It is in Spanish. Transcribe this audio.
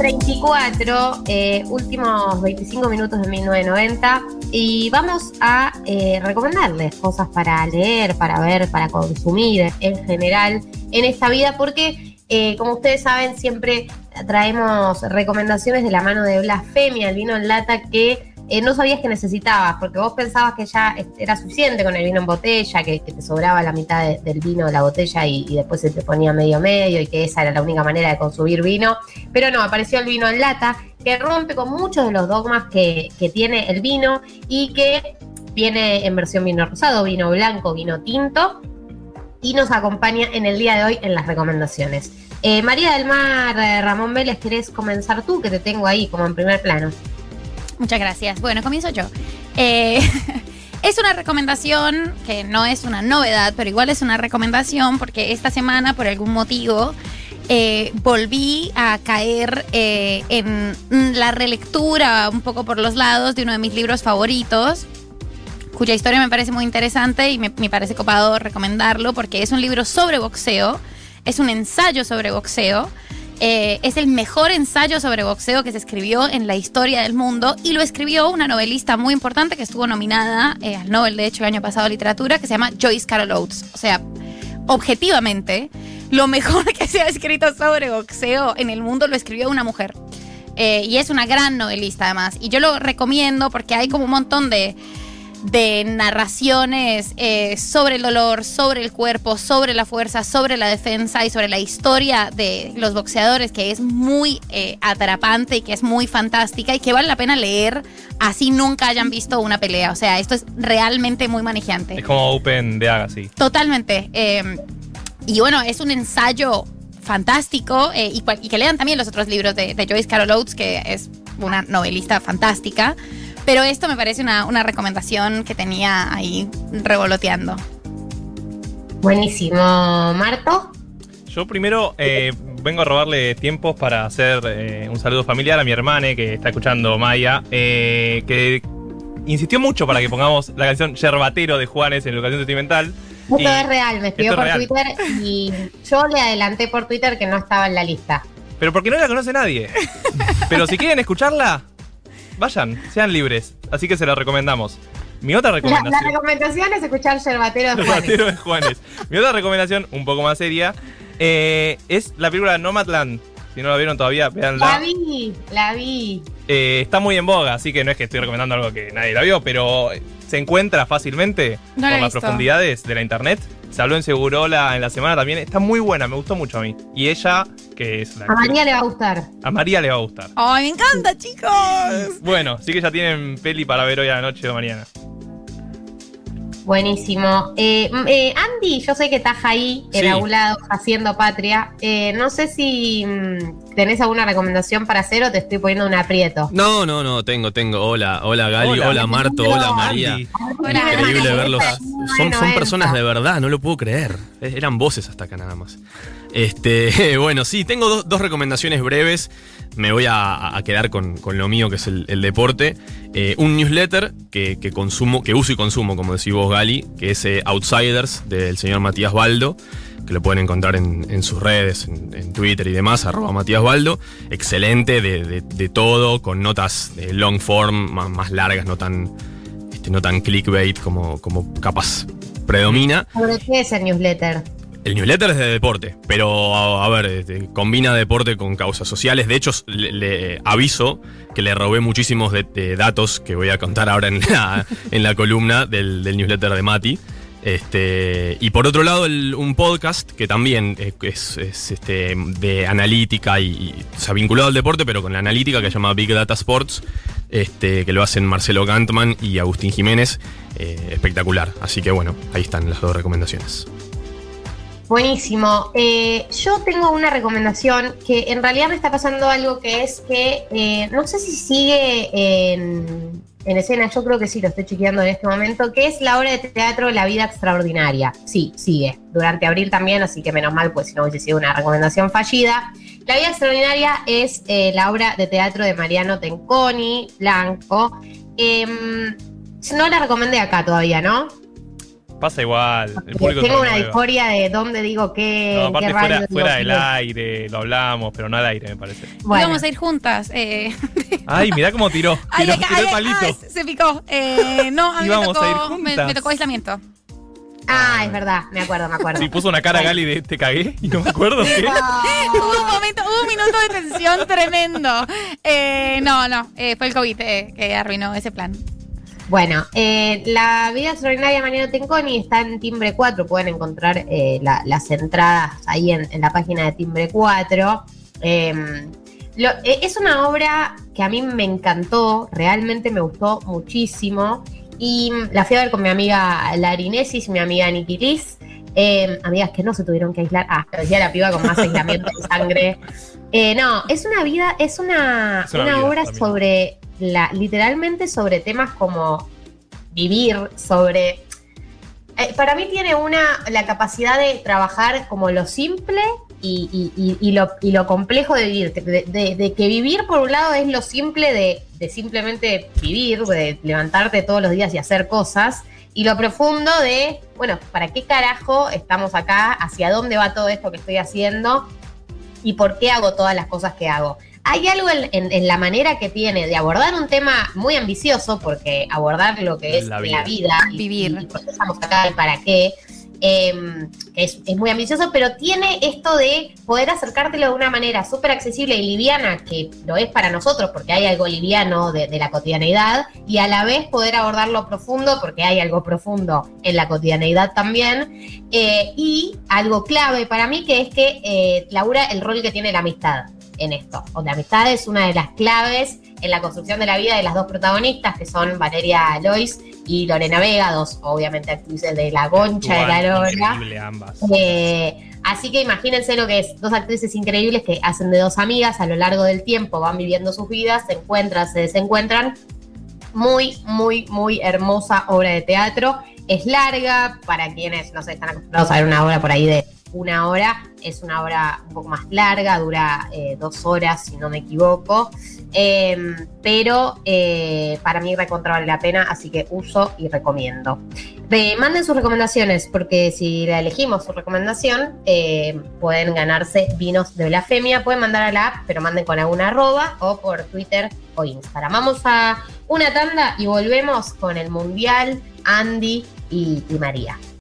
34, eh, últimos 25 minutos de 1990 y vamos a eh, recomendarles cosas para leer, para ver, para consumir en general en esta vida porque eh, como ustedes saben siempre traemos recomendaciones de la mano de Blasfemia, el vino en lata que eh, no sabías que necesitabas, porque vos pensabas que ya era suficiente con el vino en botella, que, te sobraba la mitad del vino de la botella y, después se te ponía medio medio y que esa era la única manera de consumir vino. Pero no, apareció el vino en lata, que rompe con muchos de los dogmas que, tiene el vino y que viene en versión vino rosado, vino blanco, vino tinto y nos acompaña en el día de hoy en las recomendaciones. Eh, María del Mar, eh, Ramón Vélez, ¿querés comenzar tú? Que te tengo ahí como en primer plano. Muchas gracias. Bueno, comienzo yo. Eh, es una recomendación que no es una novedad, pero igual es una recomendación porque esta semana, por algún motivo, eh, volví a caer eh, en la relectura un poco por los lados de uno de mis libros favoritos, cuya historia me parece muy interesante y me, me parece copado recomendarlo porque es un libro sobre boxeo, es un ensayo sobre boxeo. Eh, es el mejor ensayo sobre boxeo que se escribió en la historia del mundo y lo escribió una novelista muy importante que estuvo nominada eh, al Nobel, de hecho, el año pasado literatura, que se llama Joyce Carol Oates. O sea, objetivamente, lo mejor que se ha escrito sobre boxeo en el mundo lo escribió una mujer. Eh, y es una gran novelista además. Y yo lo recomiendo porque hay como un montón de de narraciones eh, sobre el dolor, sobre el cuerpo, sobre la fuerza, sobre la defensa y sobre la historia de los boxeadores, que es muy eh, atrapante y que es muy fantástica y que vale la pena leer así nunca hayan visto una pelea. O sea, esto es realmente muy manejante. Es como Open de Agassi. Totalmente. Em, y bueno, es un ensayo fantástico eh, y, que lean también los otros libros de, de Joyce Carol Oates, que es una novelista fantástica. Pero esto me parece una, recomendación que tenía ahí revoloteando. Buenísimo. ¿Marto? Yo primero eh, vengo a robarle tiempos para hacer eh, un saludo familiar a mi hermana que está escuchando Maya, eh, que insistió mucho para que pongamos la canción Yerbatero de Juanes en educación sentimental. Esto es real, me escribió por Twitter y yo le adelanté por Twitter que no estaba en la lista. Pero porque no la conoce nadie. Pero si quieren escucharla, vayan, sean libres. Así que se la recomendamos. Mi otra recomendación. La, recomendación es escuchar Yerbatero de Juanes. de Juanes. Mi otra recomendación, un poco más seria, eh, es la película Nomadland. Si no la vieron todavía, véanla. La vi, la vi. Eh, está muy en boga, así que no es que estoy recomendando algo que nadie la vio, pero se encuentra fácilmente por las profundidades de la internet. Se habló en Segurola en la semana también. Está muy buena, me gustó mucho a mí. Y ella, que es la. A María le va a gustar. A María le va a gustar. ¡Ay, me encanta, chicos! Bueno, sí que ya tienen peli para ver hoy a la noche o mañana. Buenísimo. Eh, eh, Andy, yo sé que estás ahí, en algún lado, haciendo patria. Eh, no sé si mm, tenés alguna recomendación para hacer o te estoy poniendo un aprieto. No, no, no, tengo, tengo. Hola, hola Gali, hola, Marto, hola, María. Increíble verlos. Son, son personas de verdad, no lo puedo creer. Eran voces hasta acá nada más. Este, bueno, sí, tengo dos recomendaciones breves me voy a, quedar con, lo mío, que es el, deporte. Eh, un newsletter que, consumo, que uso y consumo, como decís vos, Gali, que es eh, Outsiders del señor Matías Baldo, que lo pueden encontrar en, sus redes, en, Twitter y demás, arroba Matías Baldo. Excelente de, todo, con notas de long form, más, largas, no tan, este, no tan clickbait como, como capaz predomina. ¿Sobre qué es el newsletter? El newsletter es de deporte, pero a, ver, este, combina deporte con causas sociales. De hecho, le, aviso que le robé muchísimos de, datos que voy a contar ahora en la, en la columna del, newsletter de Mati. Este, y por otro lado, un podcast que también es, este, de analítica y, se ha vinculado al deporte, pero con la analítica que se llama Big Data Sports, este, que lo hacen Marcelo Gantman y Agustín Jiménez. Eh, espectacular. Así que bueno, ahí están las dos recomendaciones. Buenísimo. Eh, yo tengo una recomendación que en realidad me está pasando algo que es que eh, no sé si sigue en, escena, yo creo que sí, lo estoy chequeando en este momento, que es la obra de teatro La vida extraordinaria. Sí, sigue. Durante abril también, así que menos mal, pues si no hubiese sido una recomendación fallida. La vida extraordinaria es eh, la obra de teatro de Mariano Tenconi, Blanco. Em, no la recomendé acá todavía, ¿no? Pasa igual. El público tengo una discordia de dónde digo qué. No, aparte fuera, fuera del aire, lo hablamos, pero no al aire, me parece. Bueno. Vamos a ir juntas. Eh. Ay, mirá cómo tiró. Tiró, tiró el palito. se picó. Eh, no, a mí me tocó, me, me tocó aislamiento. Ah, es verdad, me acuerdo, me acuerdo. Sí, puso una cara Gali de te cagué y no me acuerdo qué. hubo un momento, hubo un minuto de tensión tremendo. Eh, no, no, eh, fue el COVID eh, que arruinó ese plan. Bueno, la vida extraordinaria de Mariano Tenconi está en Timbre 4. Pueden encontrar las entradas ahí en, la página de Timbre 4. Em, es una obra que a mí me encantó, realmente me gustó muchísimo. Y la fui a ver con mi amiga Larinesis, mi amiga Niki Liz. Em, amigas que no se tuvieron que aislar. Ah, decía la piba con más aislamiento de sangre. Eh, no, es una vida, es una, una, obra sobre literalmente sobre temas como vivir, sobre. Eh, para mí tiene una la capacidad de trabajar como lo simple y, lo, y lo complejo de vivir. De, que vivir, por un lado, es lo simple de, simplemente vivir, de levantarte todos los días y hacer cosas. Y lo profundo de, bueno, ¿para qué carajo estamos acá? ¿Hacia dónde va todo esto que estoy haciendo? ¿Y por qué hago todas las cosas que hago? Hay algo en, la manera que tiene de abordar un tema muy ambicioso, porque abordar lo que es la vida, y, vivir, y por qué estamos acá y para qué, Em, es, muy ambicioso, pero tiene esto de poder acercártelo de una manera súper accesible y liviana, que lo es para nosotros porque hay algo liviano de, la cotidianeidad, y a la vez poder abordarlo profundo porque hay algo profundo en la cotidianeidad también, eh, y algo clave para mí que es que eh, Laura, el rol que tiene la amistad en esto. O la amistad es una de las claves en la construcción de la vida de las dos protagonistas, que son Valeria Lois y Lorena Vega, dos obviamente actrices de la concha de la lora. ambas. Eh, así que imagínense lo que es, dos actrices increíbles que hacen de dos amigas a lo largo del tiempo, van viviendo sus vidas, se encuentran, se desencuentran. Muy, muy, muy hermosa obra de teatro. Es larga, para quienes no sé, están acostumbrados a ver una obra por ahí de una hora. Es una obra un poco más larga, dura eh, dos horas, si no me equivoco. Em, pero eh, para mí recontra vale la pena, así que uso y recomiendo. manden sus recomendaciones, porque si la elegimos su recomendación, eh, pueden ganarse vinos de blasfemia. Pueden mandar a la app, pero manden con alguna arroba o por Twitter o Instagram. Vamos a una tanda y volvemos con el Mundial, Andy y María.